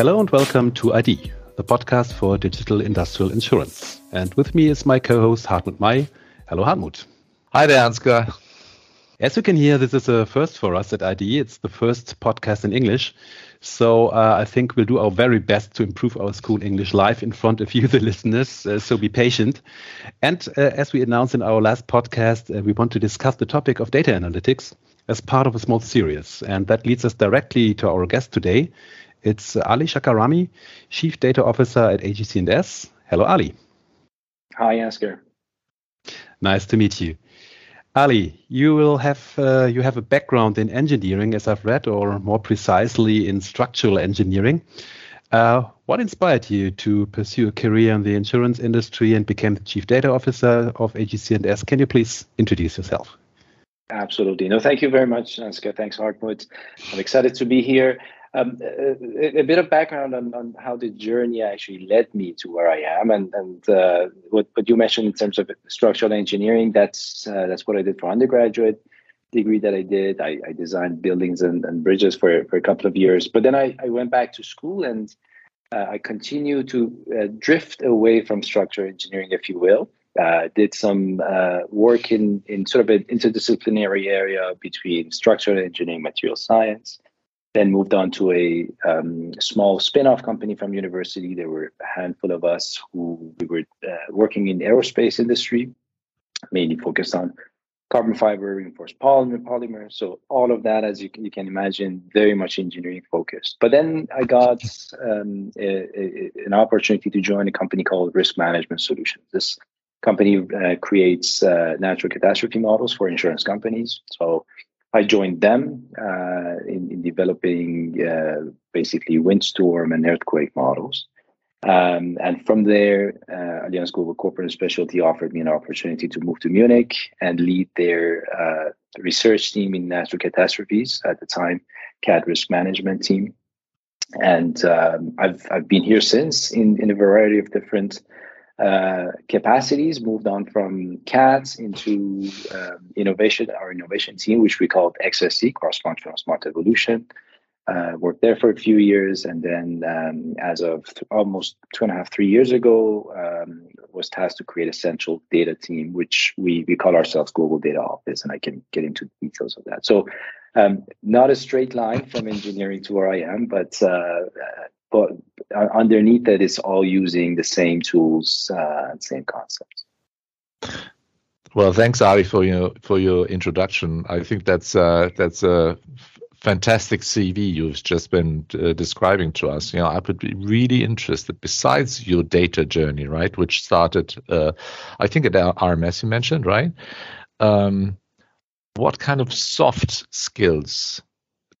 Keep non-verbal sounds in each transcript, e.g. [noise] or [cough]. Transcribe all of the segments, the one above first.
Hello and welcome to ID, the podcast for digital industrial insurance. And with me is my co host Hartmut May. Hello, Hartmut. Hi there, Ansgar. As you can hear, this is a first for us at ID. It's the first podcast in English. So uh, I think we'll do our very best to improve our school English live in front of you, [laughs] the listeners. Uh, so be patient. And uh, as we announced in our last podcast, uh, we want to discuss the topic of data analytics as part of a small series. And that leads us directly to our guest today. It's Ali Shahkarami, Chief Data Officer at AGCS. Hello, Ali. Hi, Ansgar. Nice to meet you. Ali, you will have uh, you have a background in engineering, as I've read, or more precisely in structural engineering. Uh, what inspired you to pursue a career in the insurance industry and became the chief data officer of AGCS? Can you please introduce yourself? Absolutely. No, thank you very much, Ansgar. Thanks, Hartmut. I'm excited to be here. Um, a, a, bit of background on, on, how the journey actually led me to where I am, and and uh, what what you mentioned in terms of structural engineering. That's uh, that's what I did for undergraduate degree that I did. I, I designed buildings and, and, bridges for for a couple of years, but then I, I went back to school and uh, I continued to uh, drift away from structural engineering, if you will. Uh, did some uh, work in in sort of an interdisciplinary area between structural engineering, material science then moved on to a um, small spin-off company from university. There were a handful of us who we were uh, working in aerospace industry mainly focused on carbon fiber reinforced polymer polymer. So all of that as you can, you can imagine very much engineering focused. But then i got um, a, a, an opportunity to join a company called risk management solutions. This company uh, creates uh, natural catastrophe models for insurance companies. So I joined them uh, in, in, developing uh, basically windstorm and earthquake models. Um, and from there, uh, Allianz Global Corporate and Specialty offered me an opportunity to move to Munich and lead their uh, research team in natural catastrophes at the time, CAT risk management team. And um, I've I've been here since in in a variety of different uh, capacities, moved on from CATS into um, innovation, our innovation team, which we called XSE, Cross Functional Smart Evolution. Uh, worked there for a few years, and then um, as of th- almost two and a half, three years ago, um, was tasked to create a central data team, which we we call ourselves Global Data Office, and I can get into the details of that. So, um, not a straight line from engineering to where I am, but uh, but underneath that, it's all using the same tools, uh, same concepts. Well, thanks, Ali, for your for your introduction. I think that's uh, that's a fantastic CV you've just been uh, describing to us. You know, I would be really interested. Besides your data journey, right, which started, uh, I think at RMS you mentioned, right? Um, what kind of soft skills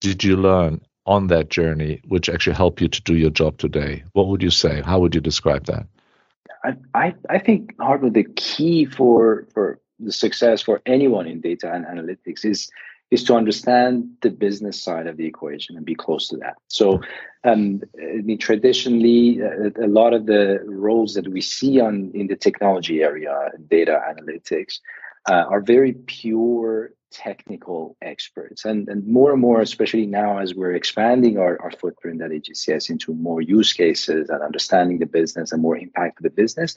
did you learn on that journey which actually help you to do your job today? What would you say? How would you describe that? I, I, I think hardly the key for for the success for anyone in data and analytics is is to understand the business side of the equation and be close to that. So, um, I mean, traditionally, uh, a lot of the roles that we see on in the technology area, data analytics, uh, are very pure technical experts. And, and more and more, especially now as we're expanding our, our footprint at AGCS into more use cases and understanding the business and more impact of the business,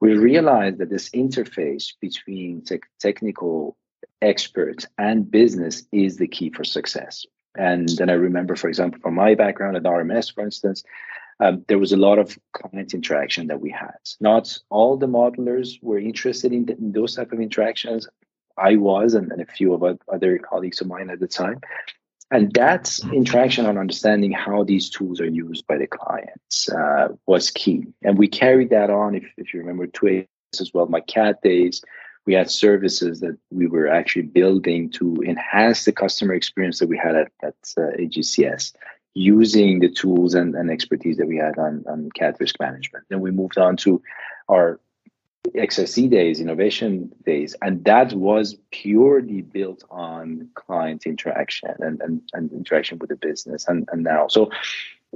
we realize that this interface between te- technical experts and business is the key for success. And then I remember, for example, from my background at RMS, for instance, um, there was a lot of client interaction that we had. Not all the modelers were interested in, in those type of interactions. I was, and, and a few of other colleagues of mine at the time. And that interaction on understanding how these tools are used by the clients uh, was key. And we carried that on, if, if you remember, to as well, my CAT days. We had services that we were actually building to enhance the customer experience that we had at, at uh, AGCS using the tools and, and expertise that we had on, on CAT risk management. Then we moved on to our XSE days, innovation days, and that was purely built on client interaction and, and, and interaction with the business and, and now. So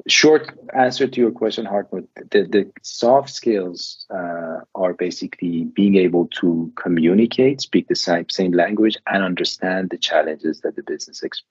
short answer to your question, Hartmut, the, the soft skills uh, are basically being able to communicate, speak the same, same language, and understand the challenges that the business ex-.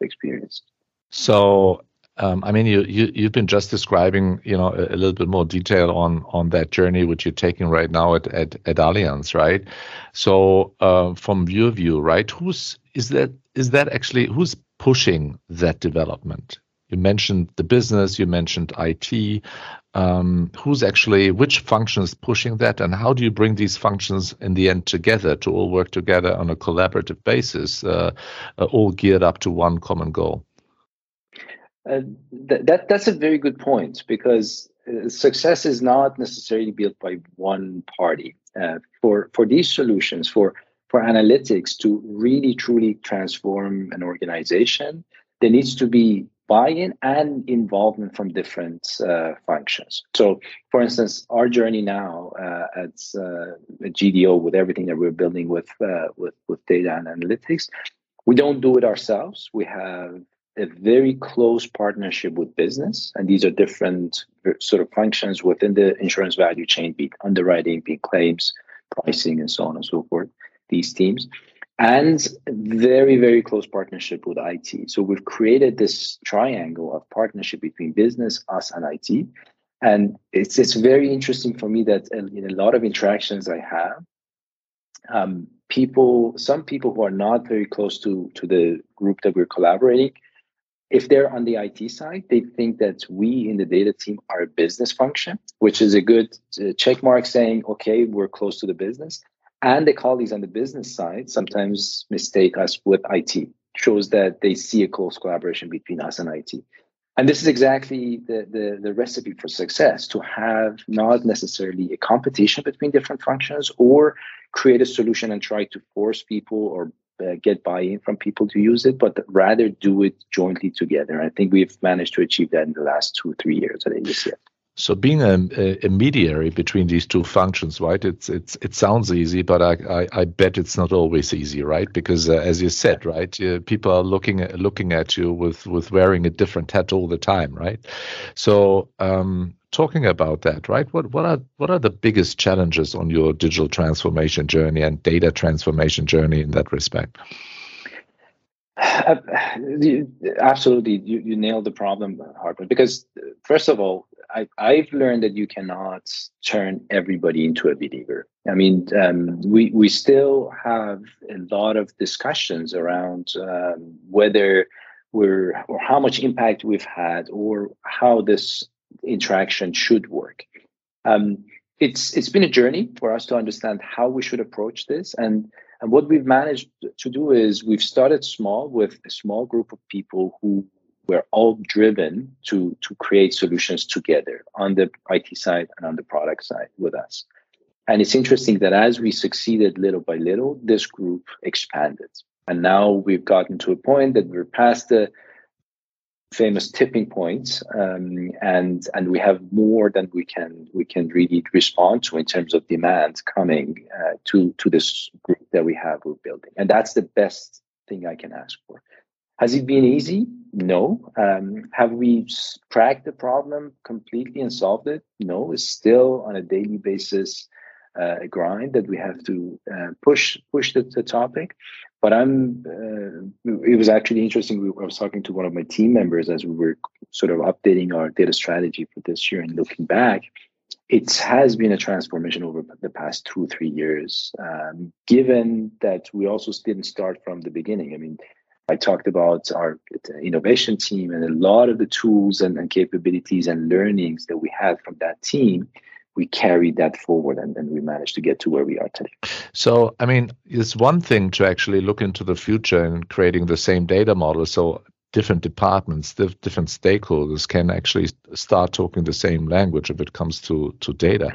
So um, I mean, you, you you've been just describing, you know, a, a, little bit more detail on on that journey which you're taking right now at at, at Allianz, right? So, uh, from your view, right, who's is that is that actually who's pushing that development? You mentioned the business, you mentioned IT. Um, who's actually which functions pushing that, and how do you bring these functions in the end together to all work together on a collaborative basis, uh, uh, all geared up to one common goal? Uh, th- that that's a very good point because uh, success is not necessarily built by one party. Uh, for for these solutions, for for analytics to really truly transform an organization, there needs to be buy-in and involvement from different uh, functions. So, for instance, our journey now at, at, GDO with everything that we're building with with with data and analytics, we don't do it ourselves. We have a very close partnership with business, and these are different sort of functions within the insurance value chain, be underwriting, be claims, pricing, and so on and so forth. These teams, and very very close partnership with IT. So we've created this triangle of partnership between business, us, and IT. And it's it's very interesting for me that in a lot of interactions I have, um, people, some people who are not very close to to the group that we're collaborating, if they're on the IT side, they think that we in the data team are a business function, which is a good uh, check mark saying, okay, we're close to the business. And the colleagues on the business side sometimes mistake us with IT, shows that they see a close collaboration between us and IT. And this is exactly the, the, the recipe for success to have not necessarily a competition between different functions or create a solution and try to force people or uh, get buy-in from people to use it, but rather do it jointly together. I think we've managed to achieve that in the last two, three years at AGCS. So being a, a, mediary between these two functions, right? It's it's it sounds easy, but I I, I bet it's not always easy, right? Because uh, as you said, right, uh, people are looking at looking at you with with wearing a different hat all the time, right? So um, talking about that, right? What what are what are the biggest challenges on your digital transformation journey and data transformation journey in that respect? Uh, absolutely, you, you nailed the problem, Hartmut. Because first of all, I, I've learned that you cannot turn everybody into a believer. I mean, um, we we still have a lot of discussions around um, whether we're or how much impact we've had or how this interaction should work. Um, it's it's been a journey for us to understand how we should approach this and and what we've managed to do is we've started small with a small group of people who we're all driven to to create solutions together on the IT side and on the product side with us. And it's interesting that as we succeeded little by little, this group expanded. And now we've gotten to a point that we're past the famous tipping points, um, and and we have more than we can we can really respond to in terms of demand coming uh, to to this group that we have we're building, and that's the best thing I can ask for. Has it been easy? No. Um, have we cracked the problem completely and solved it? No. It's still on a daily basis uh, a grind that we have to uh, push push the, the, topic. But I'm. Uh, it was actually interesting. I was talking to one of my team members as we were sort of updating our data strategy for this year and looking back. It has been a transformation over the past two three years. Um, given that we also didn't start from the beginning. I mean I talked about our innovation team and a lot of the tools and, and capabilities and learnings that we had from that team we carried that forward and, and we managed to get to where we are today. So, I mean, it's one thing to actually look into the future and creating the same data model. So, different departments, different stakeholders can actually start talking the same language if it comes to, to data.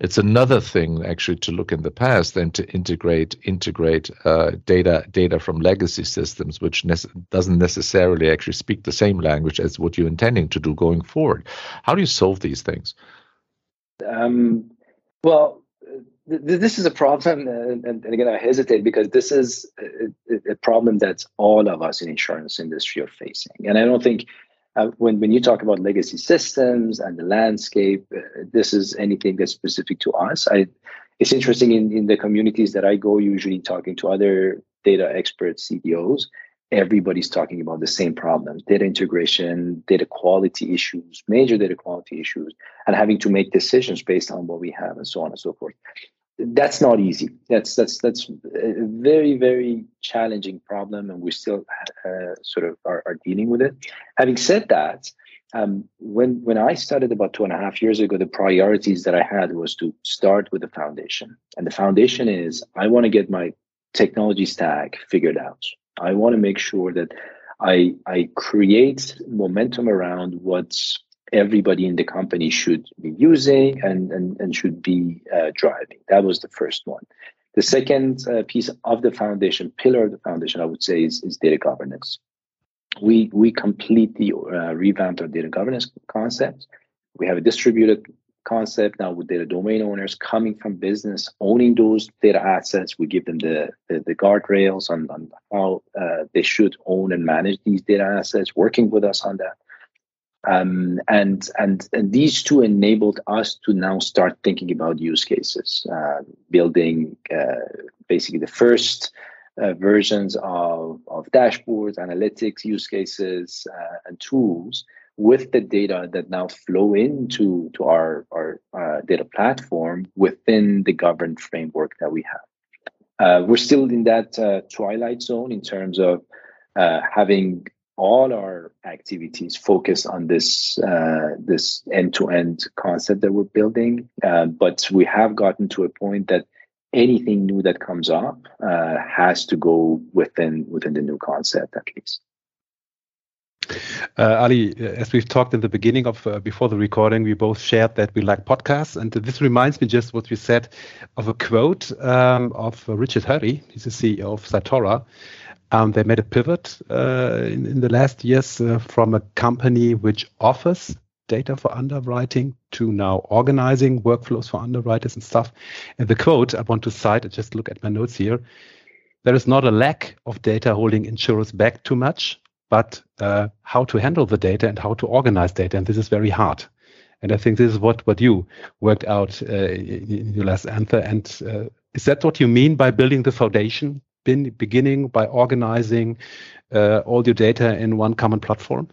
It's another thing actually to look in the past and to integrate integrate uh, data data from legacy systems, which ne- doesn't necessarily actually speak the same language as what you're intending to do going forward. How do you solve these things? Um, well, th- this is a problem, uh, and, again, I hesitate because this is a, a, problem that all of us in insurance industry are facing, and I don't think uh, when, when you talk about legacy systems and the landscape, uh, this is anything that's specific to us. I, it's interesting in, in the communities that I go, usually talking to other data experts, CDOs, everybody's talking about the same problems data integration data quality issues major data quality issues and having to make decisions based on what we have and so on and so forth. That's not easy. That's that's that's a very very challenging problem and we still uh, sort of are, are, dealing with it. Having said that um, when when i started about two and a half years ago the priorities that i had was to start with the foundation. And the foundation is i want to get my technology stack figured out I want to make sure that I I create momentum around what everybody in the company should be using and and, and should be uh, driving. That was the first one. The second uh, piece of the foundation, pillar of the foundation, I would say, is, is data governance. We we completely uh, revamped our data governance concept. We have a distributed concept now with data domain owners coming from business owning those data assets we give them the the, the guardrails on, on how uh, they should own and manage these data assets working with us on that. Um, and, and and these two enabled us to now start thinking about use cases uh, building uh, basically the first uh, versions of, of dashboards analytics use cases uh, and tools with the data that now flow into to our, our uh, data platform within the governed framework that we have. Uh, we're still in that uh, twilight zone in terms of uh, having all our activities focus on this uh, this end-to-end concept that we're building. Uh, but we have gotten to a point that anything new that comes up has to go within within the new concept at least. Uh, Ali, uh, as we've talked in the beginning of uh, before the recording, we both shared that we like podcasts, and this reminds me just what we said of a quote um, of Richard Hartley. He's the CEO of Cytora. Um, they made a pivot uh, in, in, the last years uh, from a company which offers data for underwriting to now organizing workflows for underwriters and stuff. And the quote I want to cite, I just look at my notes here. There is not a lack of data holding insurers back too much but uh, how to handle the data and how to organize data. And this is very hard. And I think this is what, what you worked out uh, in your last answer. And uh, is that what you mean by building the foundation, beginning by organizing uh, all your data in one common platform?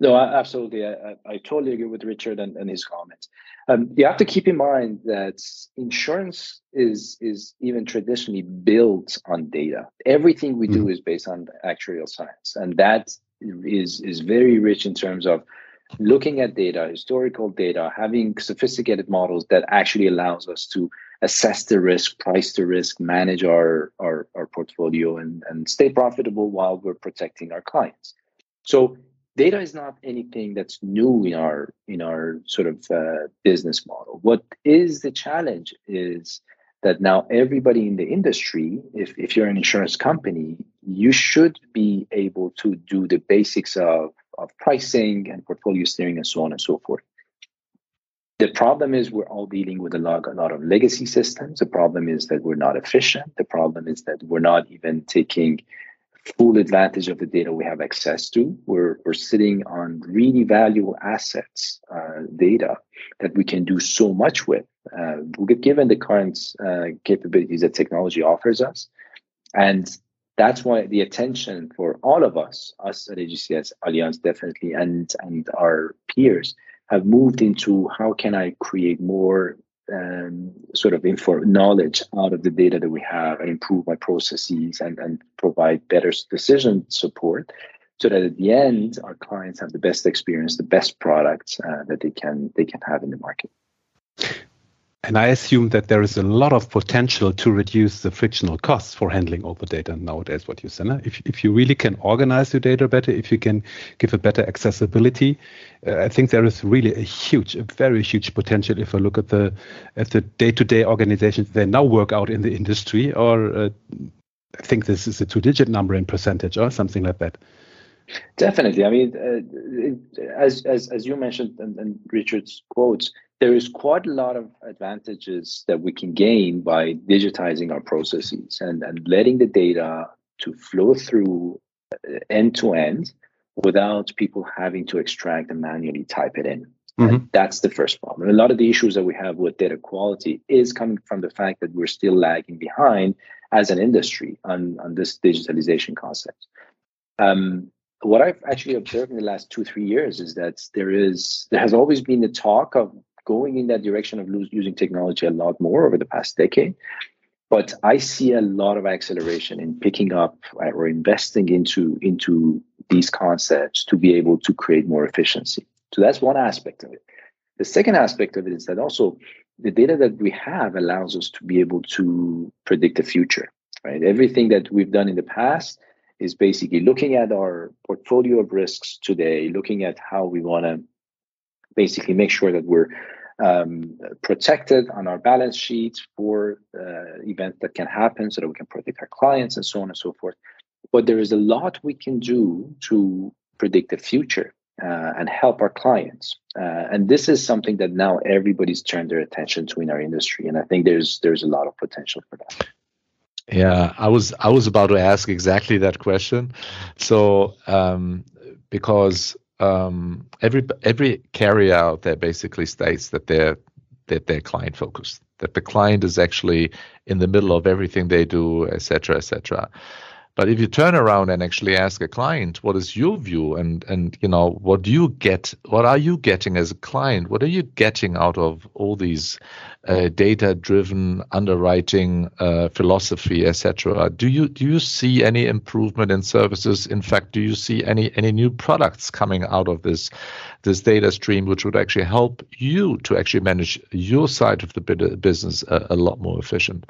No, absolutely. I, I, totally agree with Richard and, and his comments. Um, you have to keep in mind that insurance is is even traditionally built on data. Everything we do mm-hmm. is based on actuarial science, and that is is very rich in terms of looking at data, historical data, having sophisticated models that actually allows us to assess the risk, price the risk, manage our our, our portfolio, and and stay profitable while we're protecting our clients. So data is not anything that's new in our in our sort of uh, business model what is the challenge is that now everybody in the industry if, if you're an insurance company you should be able to do the basics of, of pricing and portfolio steering and so on and so forth the problem is we're all dealing with a lot, a lot of legacy systems. The problem is that we're not efficient. The problem is that we're not even taking full advantage of the data we have access to. We're, we're sitting on really valuable assets, uh, data that we can do so much with, uh, given the current uh, capabilities that technology offers us. And that's why the attention for all of us, us at AGCS Allianz definitely, and, and our peers, have moved into how can I create more um, sort of info knowledge out of the data that we have and improve my processes and, and provide better decision support so that at the end our clients have the best experience the best products uh, that they can they can have in the market and I assume that there is a lot of potential to reduce the frictional costs for handling all the data nowadays, what you said. If, if you really can organize your data better, if you can give a better accessibility, uh, I think there is really a huge, a very huge potential if I look at the at the day-to-day organizations they now work out in the industry, or uh, I think this is a two-digit number in percentage or something like that. Definitely. I mean, uh, as, as, as you mentioned and, and Richard's quotes, there is quite a lot of advantages that we can gain by digitizing our processes and, and letting the data to flow through end to end without people having to extract and manually type it in. Mm-hmm. That's the first problem. A lot of the issues that we have with data quality is coming from the fact that we're still lagging behind as an industry on, on this digitalization concept. Um, what I've actually observed in the last two three years is that there is there has always been the talk of going in that direction of using technology a lot more over the past decade. But I see a lot of acceleration in picking up right, or investing into into these concepts to be able to create more efficiency. So that's one aspect of it. The second aspect of it is that also the data that we have allows us to be able to predict the future. Right, everything that we've done in the past is basically looking at our portfolio of risks today, looking at how we want to basically make sure that we're um, protected on our balance sheets for uh, events that can happen so that we can protect our clients and so on and so forth. But there is a lot we can do to predict the future uh, and help our clients. Uh, and this is something that now everybody's turned their attention to in our industry. And I think there's there's a lot of potential for that. Yeah, I was I was about to ask exactly that question. So um, because um, every every carrier out there basically states that they're that they're client focused, that the client is actually in the middle of everything they do, etc., etc. But if you turn around and actually ask a client, what is your view, and and you know what do you get, what are you getting as a client, what are you getting out of all these uh, data-driven underwriting uh, philosophy, etc. Do you do you see any improvement in services? In fact, do you see any any new products coming out of this this data stream, which would actually help you to actually manage your side of the business a, a lot more efficient?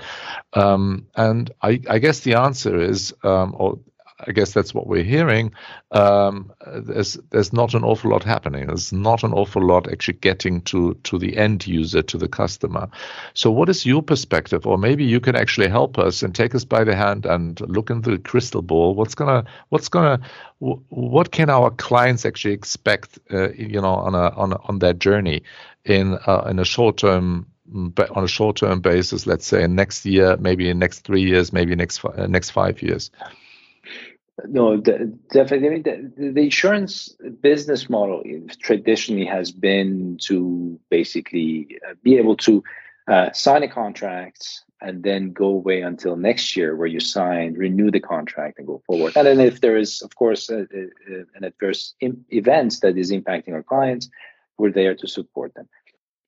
Um, and I, I, guess the answer is, um, or I guess that's what we're hearing. Um, there's there's not an awful lot happening. There's not an awful lot actually getting to to the end user, to the customer. So, what is your perspective, or maybe you can actually help us and take us by the hand and look into the crystal ball. What's gonna what's gonna what can our clients actually expect? Uh, you know, on a on a, on that journey in uh, in a short term but on a short term basis, let's say next year, maybe in next three years, maybe next next five years. No, the, definitely. The, the, insurance business model traditionally has been to basically uh, be able to uh, sign a contract and then go away until next year, where you sign, renew the contract, and go forward. And then, if there is, of course, a, a, an adverse event that is impacting our clients, we're there to support them.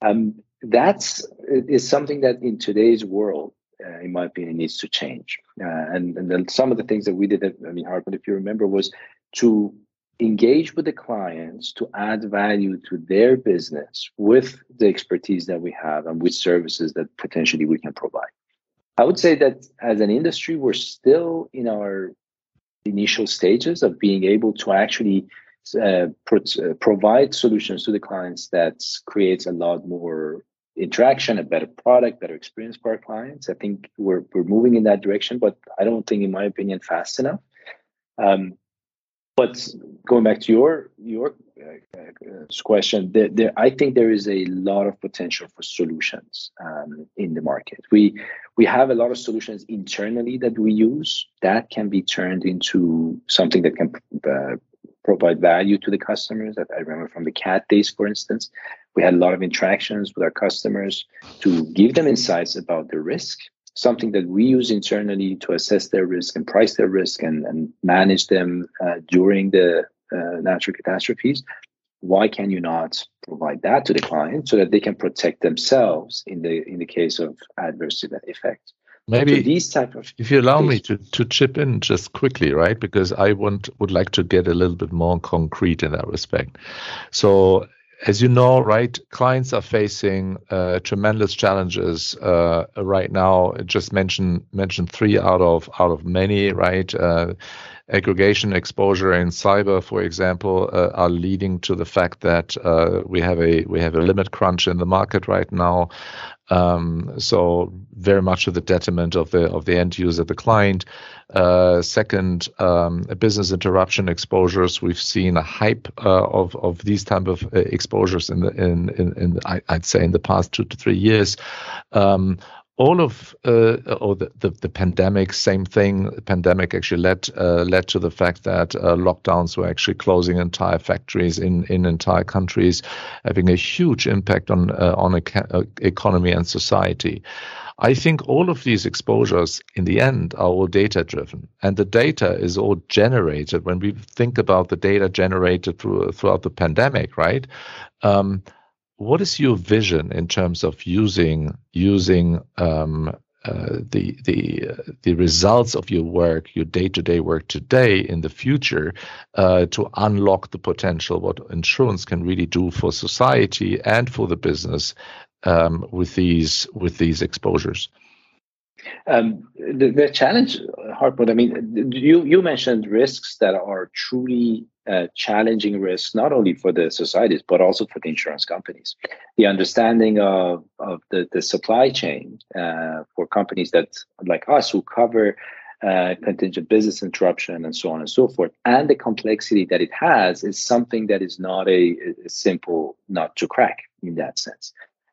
Um, that's is something that in today's world uh, in my opinion, needs to change. Uh, and and then some of the things that we did at I mean, Hartmut, if you remember, was to engage with the clients to add value to their business with the expertise that we have and with services that potentially we can provide. I would say that as an industry, we're still in our initial stages of being able to actually uh, uh, provide solutions to the clients that creates a lot more interaction, a better product, better experience for our clients. I think we're we're moving in that direction, but I don't think, in my opinion, fast enough. Um, but going back to your your uh, question, there, there, I think there is a lot of potential for solutions um, in the market. We we have a lot of solutions internally that we use that can be turned into something that can uh, provide value to the customers. That I remember from the CAT days, for instance, we had a lot of interactions with our customers to give them insights about the risk, something that we use internally to assess their risk and price their risk and, and manage them uh, during the uh, natural catastrophes. Why can you not provide that to the client so that they can protect themselves in the in the case of adverse effect? Maybe these type of if you allow me to, to chip in just quickly, right? Because I want would like to get a little bit more concrete in that respect. So as you know, right, clients are facing uh, tremendous challenges uh, right now. Just mention mention three out of out of many, right? Uh, aggregation exposure in cyber, for example, uh, are leading to the fact that uh, we have a we have a limit crunch in the market right now. Um, so very much to the detriment of the of the end user, the client. Uh, second, um, business interruption exposures. We've seen a hype uh, of of these type of uh, exposures in the in in, in the, I, would say in the past two to three years. Um, all of uh, or the, the, the, pandemic, same thing. The pandemic actually led uh, led to the fact that uh, lockdowns were actually closing entire factories in, in entire countries, having a huge impact on uh, on a, uh, economy and society. I think all of these exposures in the end are all data driven, and the data is all generated when we think about the data generated through, throughout the pandemic, right? Um, what is your vision in terms of using using um, uh, the the uh, the results of your work, your day to day work today in the future, uh, to unlock the potential what insurance can really do for society and for the business um, with these with these exposures? Um, the, the challenge, Hartmut, I mean, you, you mentioned risks that are truly uh, challenging risks, not only for the societies, but also for the insurance companies. The understanding of, of the, the supply chain uh, for companies that, like us, who cover uh, contingent business interruption and so on and so forth, and the complexity that it has is something that is not a, a simple nut to crack in that sense.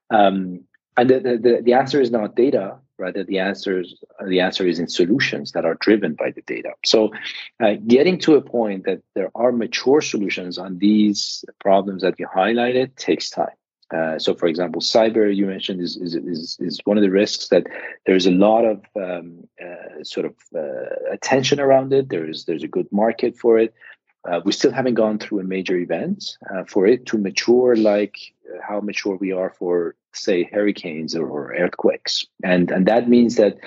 Um, and the, the, the answer is not data, rather the answer is, the answer is in solutions that are driven by the data. So uh, getting to a point that there are mature solutions on these problems that you highlighted takes time. Uh, so, for example, cyber you mentioned is, is, is is one of the risks that there's a lot of um, uh, sort of uh, attention around it. There is there's a good market for it. Uh, we still haven't gone through a major event uh, for it to mature like how mature we are for say hurricanes or, earthquakes. And and that means that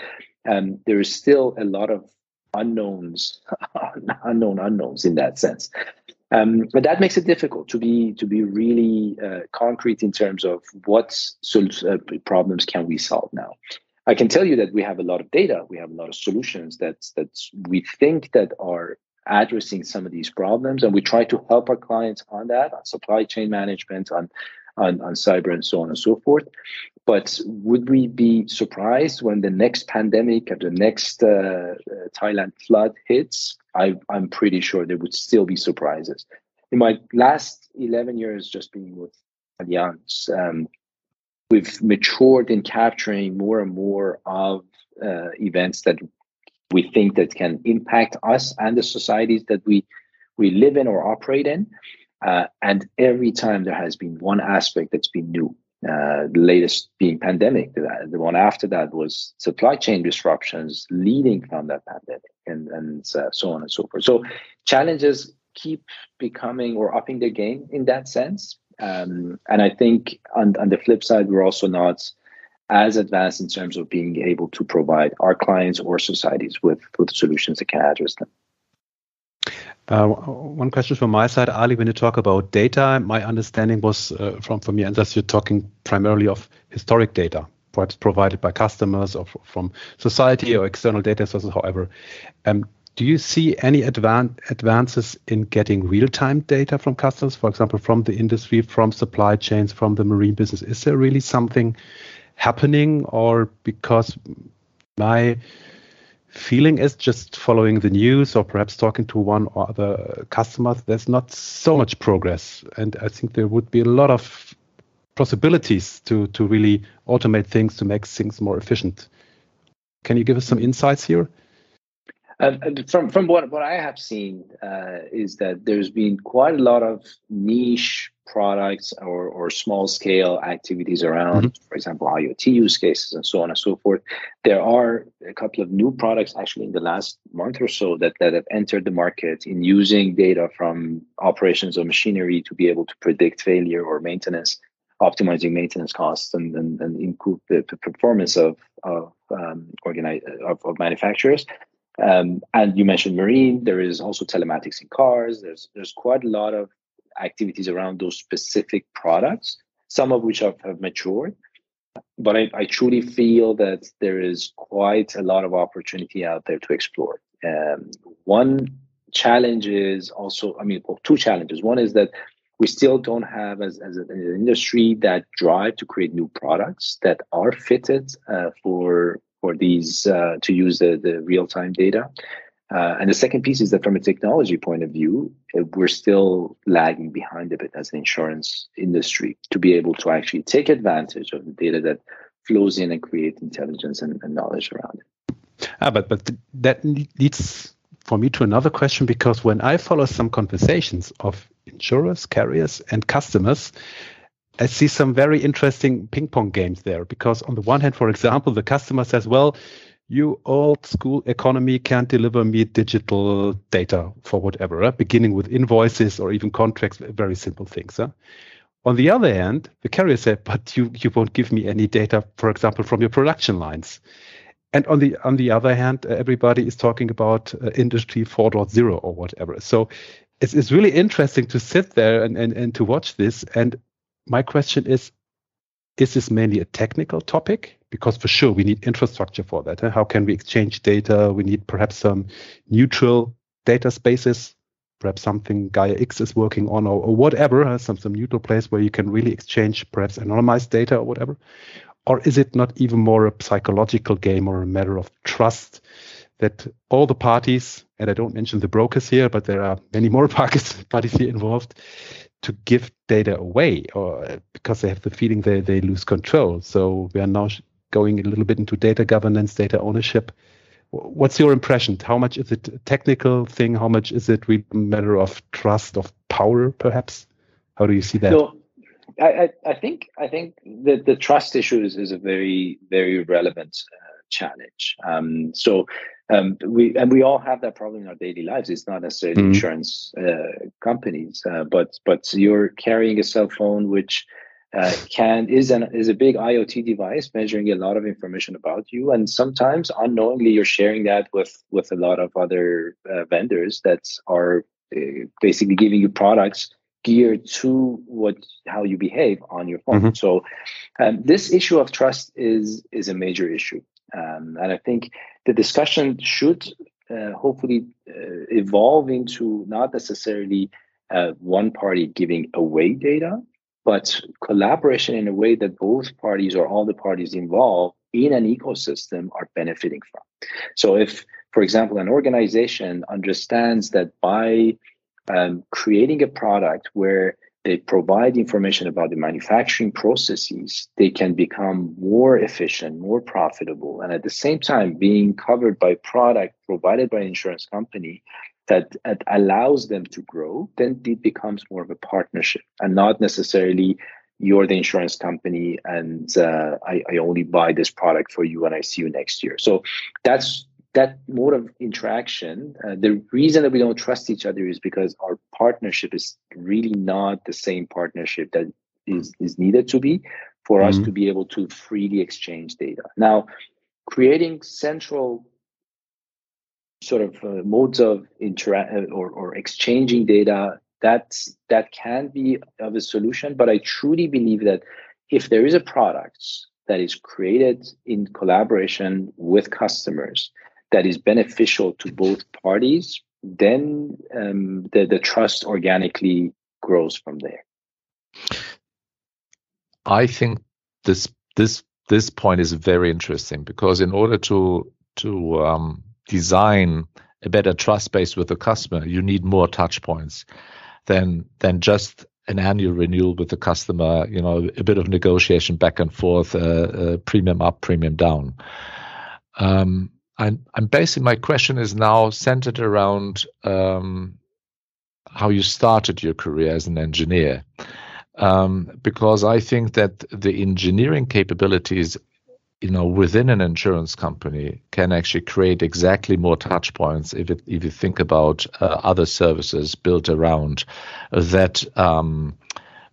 um, there is still a lot of unknowns [laughs] unknown unknowns in that sense. Um, but that makes it difficult to be to be really uh, concrete in terms of what uh, problems can we solve now. I can tell you that we have a lot of data. We have a lot of solutions that that we think that are addressing some of these problems and we try to help our clients on that on supply chain management on on, on cyber and so on and so forth. But would we be surprised when the next pandemic or the next uh, uh, Thailand flood hits? I, I'm pretty sure there would still be surprises. In my last 11 years just being with Allianz, um, we've matured in capturing more and more of uh, events that we think that can impact us and the societies that we we live in or operate in. Uh, and every time there has been one aspect that's been new. Uh, the latest being pandemic. The, the, one after that was supply chain disruptions leading from that pandemic, and and uh, so on and so forth. So challenges keep becoming or upping their game in that sense. Um, and I think on on the flip side, we're also not as advanced in terms of being able to provide our clients or societies with with solutions that can address them. Uh, one question from my side, Ali, when you talk about data, my understanding was uh, from, your answers, you're talking primarily of historic data, perhaps provided by customers or from society or external data sources, however. Um, do you see any advan advances in getting real-time data from customers, for example, from the industry, from supply chains, from the marine business? Is there really something happening or because my feeling is just following the news or perhaps talking to one or other customers, there's not so much progress. And I think there would be a lot of possibilities to, to really automate things to make things more efficient. Can you give us some insights here? Uh, from from what, what I have seen uh, is that there's been quite a lot of niche products or, or small scale activities around, mm-hmm. for example, IoT use cases and so on and so forth. There are a couple of new products actually in the last month or so that, that have entered the market in using data from operations of machinery to be able to predict failure or maintenance, optimizing maintenance costs and, and, and improve the performance of, of, um, organize, of, of manufacturers. Um, and you mentioned marine. There is also telematics in cars. There's there's quite a lot of activities around those specific products, some of which have, have matured. But I, I, truly feel that there is quite a lot of opportunity out there to explore. Um, one challenge is also, I mean, well, two challenges. One is that we still don't have, as, as an industry, that drive to create new products that are fitted uh, for for these uh, to use the, the real time data. Uh, and the second piece is that from a technology point of view, uh, we're still lagging behind a bit as an insurance industry to be able to actually take advantage of the data that flows in and create intelligence and, and knowledge around it. Ah, but but that leads for me to another question because when I follow some conversations of insurers, carriers, and customers, I see some very interesting ping pong games there. Because on the one hand, for example, the customer says, "Well, you old school economy can't deliver me digital data for whatever, right? beginning with invoices or even contracts, very simple things." Huh? On the other hand, the carrier said, "But you you won't give me any data, for example, from your production lines." And on the on the other hand, uh, everybody is talking about uh, Industry 4.0 or whatever. So it's, it's really interesting to sit there and, and, and to watch this. And my question is, is this mainly a technical topic? Because for sure we need infrastructure for that. Huh? How can we exchange data? We need perhaps some neutral data spaces, perhaps something Gaia X is working on or, or whatever, huh? some, some neutral place where you can really exchange perhaps anonymized data or whatever. Or is it not even more a psychological game or a matter of trust that all the parties, and I don't mention the brokers here, but there are many more [laughs] parties, parties here involved, to give data away or because they have the feeling they, they lose control. So we are now going a little bit into data governance, data ownership. What's your impression? How much is it a technical thing? How much is it a matter of trust, of power, perhaps? How do you see that? So, I, I think I think that the trust issue is, is a very very relevant uh, challenge. Um, so um, we and we all have that problem in our daily lives. It's not necessarily mm-hmm. insurance uh, companies, uh, but but you're carrying a cell phone which uh, can is an is a big IoT device measuring a lot of information about you, and sometimes unknowingly you're sharing that with with a lot of other uh, vendors that are uh, basically giving you products geared to what how you behave on your phone. Mm-hmm. So um, this issue of trust is is a major issue, um, and I think the discussion should uh, hopefully uh, evolve into not necessarily uh, one party giving away data, but collaboration in a way that both parties or all the parties involved in an ecosystem are benefiting from. So if, for example, an organization understands that by um, creating a product where they provide information about the manufacturing processes, they can become more efficient, more profitable, and at the same time being covered by product provided by an insurance company that, that allows them to grow, then it becomes more of a partnership and not necessarily you're the insurance company and uh, I, I only buy this product for you and I see you next year. So that's that mode of interaction, uh, the reason that we don't trust each other is because our partnership is really not the same partnership that is, is needed to be for mm-hmm. us to be able to freely exchange data. Now, creating central sort of uh, modes of interact uh, or, or exchanging data that's that can be of a solution but i truly believe that if there is a product that is created in collaboration with customers that is beneficial to both parties, then um, the, the trust organically grows from there. I think this this this point is very interesting because in order to to um, design a better trust base with the customer, you need more touch points than than just an annual renewal with the customer. You know, a bit of negotiation back and forth, uh, uh, premium up, premium down. Um, I'm, I'm basically my question is now centered around um, how you started your career as an engineer, um, because I think that the engineering capabilities, you know, within an insurance company can actually create exactly more touch points if it, if you think about uh, other services built around that um,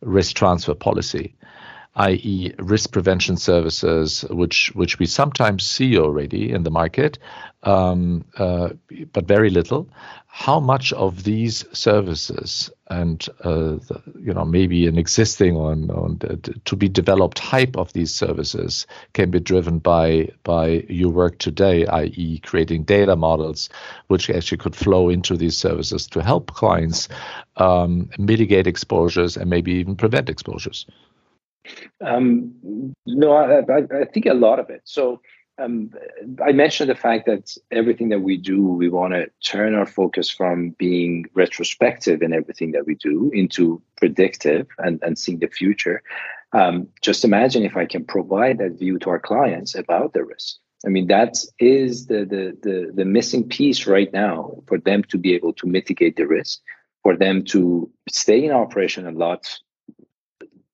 risk transfer policy i.e., risk prevention services, which which we sometimes see already in the market, um, uh, but very little. How much of these services and uh, the, you know maybe an existing or, or to be developed type of these services can be driven by by your work today, i.e., creating data models which actually could flow into these services to help clients um, mitigate exposures and maybe even prevent exposures. Um, no, I, I, think a lot of it. So um, I mentioned the fact that everything that we do, we want to turn our focus from being retrospective in everything that we do into predictive and, and seeing the future. Um, just imagine if I can provide that view to our clients about the risk. I mean, that is the, the, the, the missing piece right now for them to be able to mitigate the risk, for them to stay in operation a lot,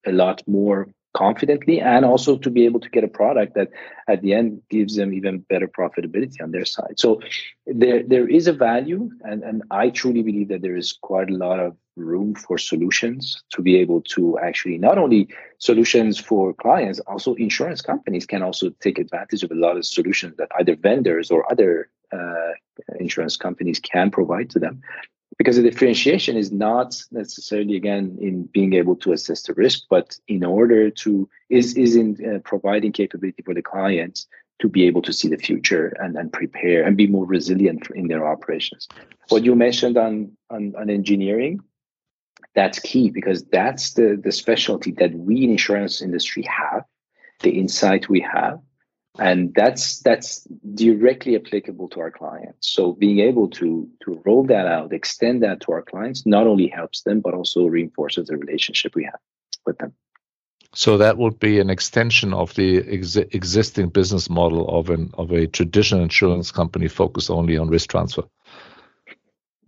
a lot more confidently and also to be able to get a product that at the end gives them even better profitability on their side. So there there is a value and and i truly believe that there is quite a lot of room for solutions to be able to actually not only solutions for clients also insurance companies can also take advantage of a lot of solutions that either vendors or other uh, insurance companies can provide to them because the differentiation is not necessarily again in being able to assess the risk but in order to is is in uh, providing capability for the clients to be able to see the future and, and prepare and be more resilient in their operations. What you mentioned on, on on engineering that's key because that's the the specialty that we in insurance industry have the insight we have and that's that's directly applicable to our clients. So being able to to roll that out extend that to our clients not only helps them but also reinforces the relationship we have with them. So that would be an extension of the ex- existing business model of an of a traditional insurance company focused only on risk transfer.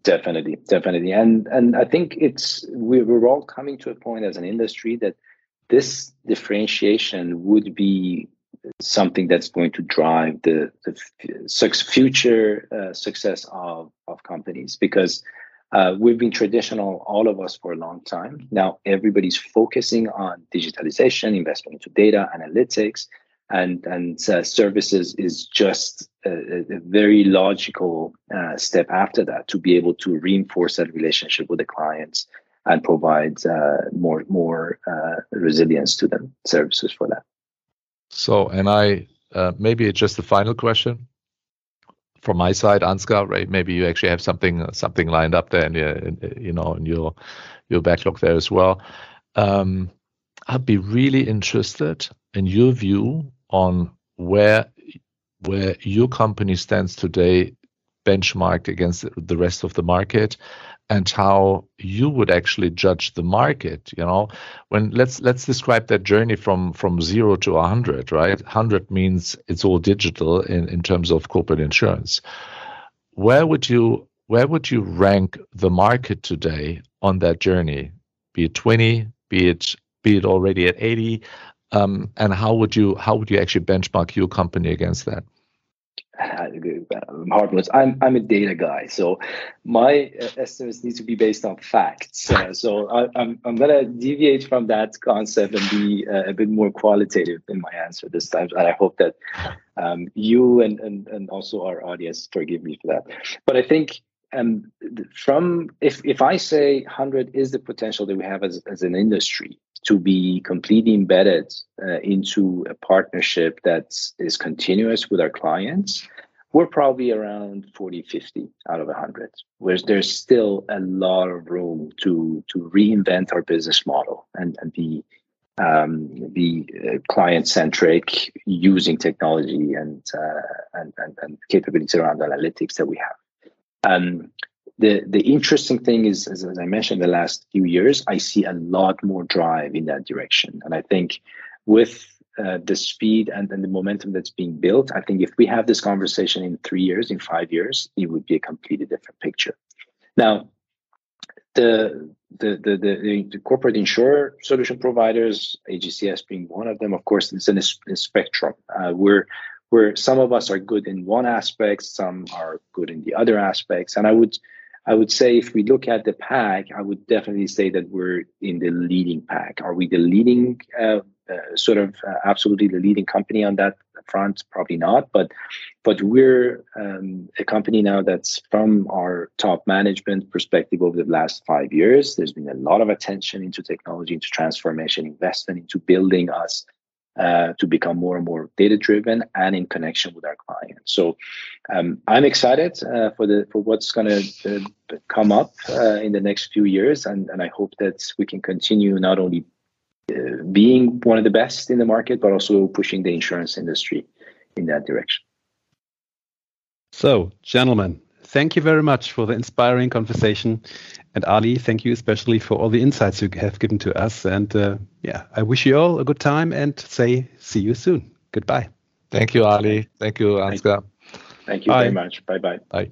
Definitely definitely. And and i think it's we, we're all coming to a point as an industry that this differentiation would be something that's going to drive the, the future uh, success of, of companies because uh, we've been traditional, all of us, for a long time. Now everybody's focusing on digitalization, investment into data, analytics, and and uh, services is just a, a very logical uh, step after that to be able to reinforce that relationship with the clients and provide uh, more more uh, resilience to them services for that. So, and I uh, maybe just the final question from my side, Ansgar. Right? Maybe you actually have something something lined up there, and you know, in your your backlog there as well. Um, I'd be really interested in your view on where where your company stands today benchmarked against the rest of the market and how you would actually judge the market you know? When let's let's describe that journey from from 0 to 100 right? 100 means it's all digital in in terms of corporate insurance. Where would you where would you rank the market today on that journey? Be it 20 be it be it already at 80 um, and how would you how would you actually benchmark your company against that [laughs] Hartmut. I'm I'm a data guy, so my uh, estimates need to be based on facts. Uh, so I, am I'm, I'm gonna deviate from that concept and be uh, a bit more qualitative in my answer this time, and I hope that um, you and, and and also our audience forgive me for that. But I think um, from if if I say 100 is the potential that we have as as an industry, to be completely embedded uh, into a partnership that is continuous with our clients, we're probably around 40, 50 out of 100, whereas there's still a lot of room to, to reinvent our business model and, and be, um, be uh, client centric using technology and, uh, and, and, and capabilities around analytics that we have. Um, the the interesting thing is, as, as I mentioned, the last few years, I see a lot more drive in that direction, and I think with uh, the speed and, and the momentum that's being built, I think if we have this conversation in three years, in five years, it would be a completely different picture. Now, the the the, the, the corporate insurer solution providers, AGCS being one of them, of course, it's in a, spectrum. Uh, we're where some of us are good in one aspect, some are good in the other aspects, and I would I would say if we look at the pack, I would definitely say that we're in the leading pack. Are we the leading, uh, uh, sort of uh, absolutely the leading company on that front? Probably not, but but we're um, a company now that's from our top management perspective over the last five years. There's been a lot of attention into technology, into transformation, investment into building us uh, to become more and more data driven and in connection with our clients. So um, I'm excited uh, for the for what's going to uh, come up uh, in the next few years, and, and I hope that we can continue not only uh, being one of the best in the market, but also pushing the insurance industry in that direction. So, gentlemen, thank you very much for the inspiring conversation. And Ali, thank you especially for all the insights you have given to us. And uh, yeah, I wish you all a good time and say see you soon. Goodbye. Thank you, Ali. Thank you, Ansgar. Thank you Bye. very much. Bye-bye. Bye.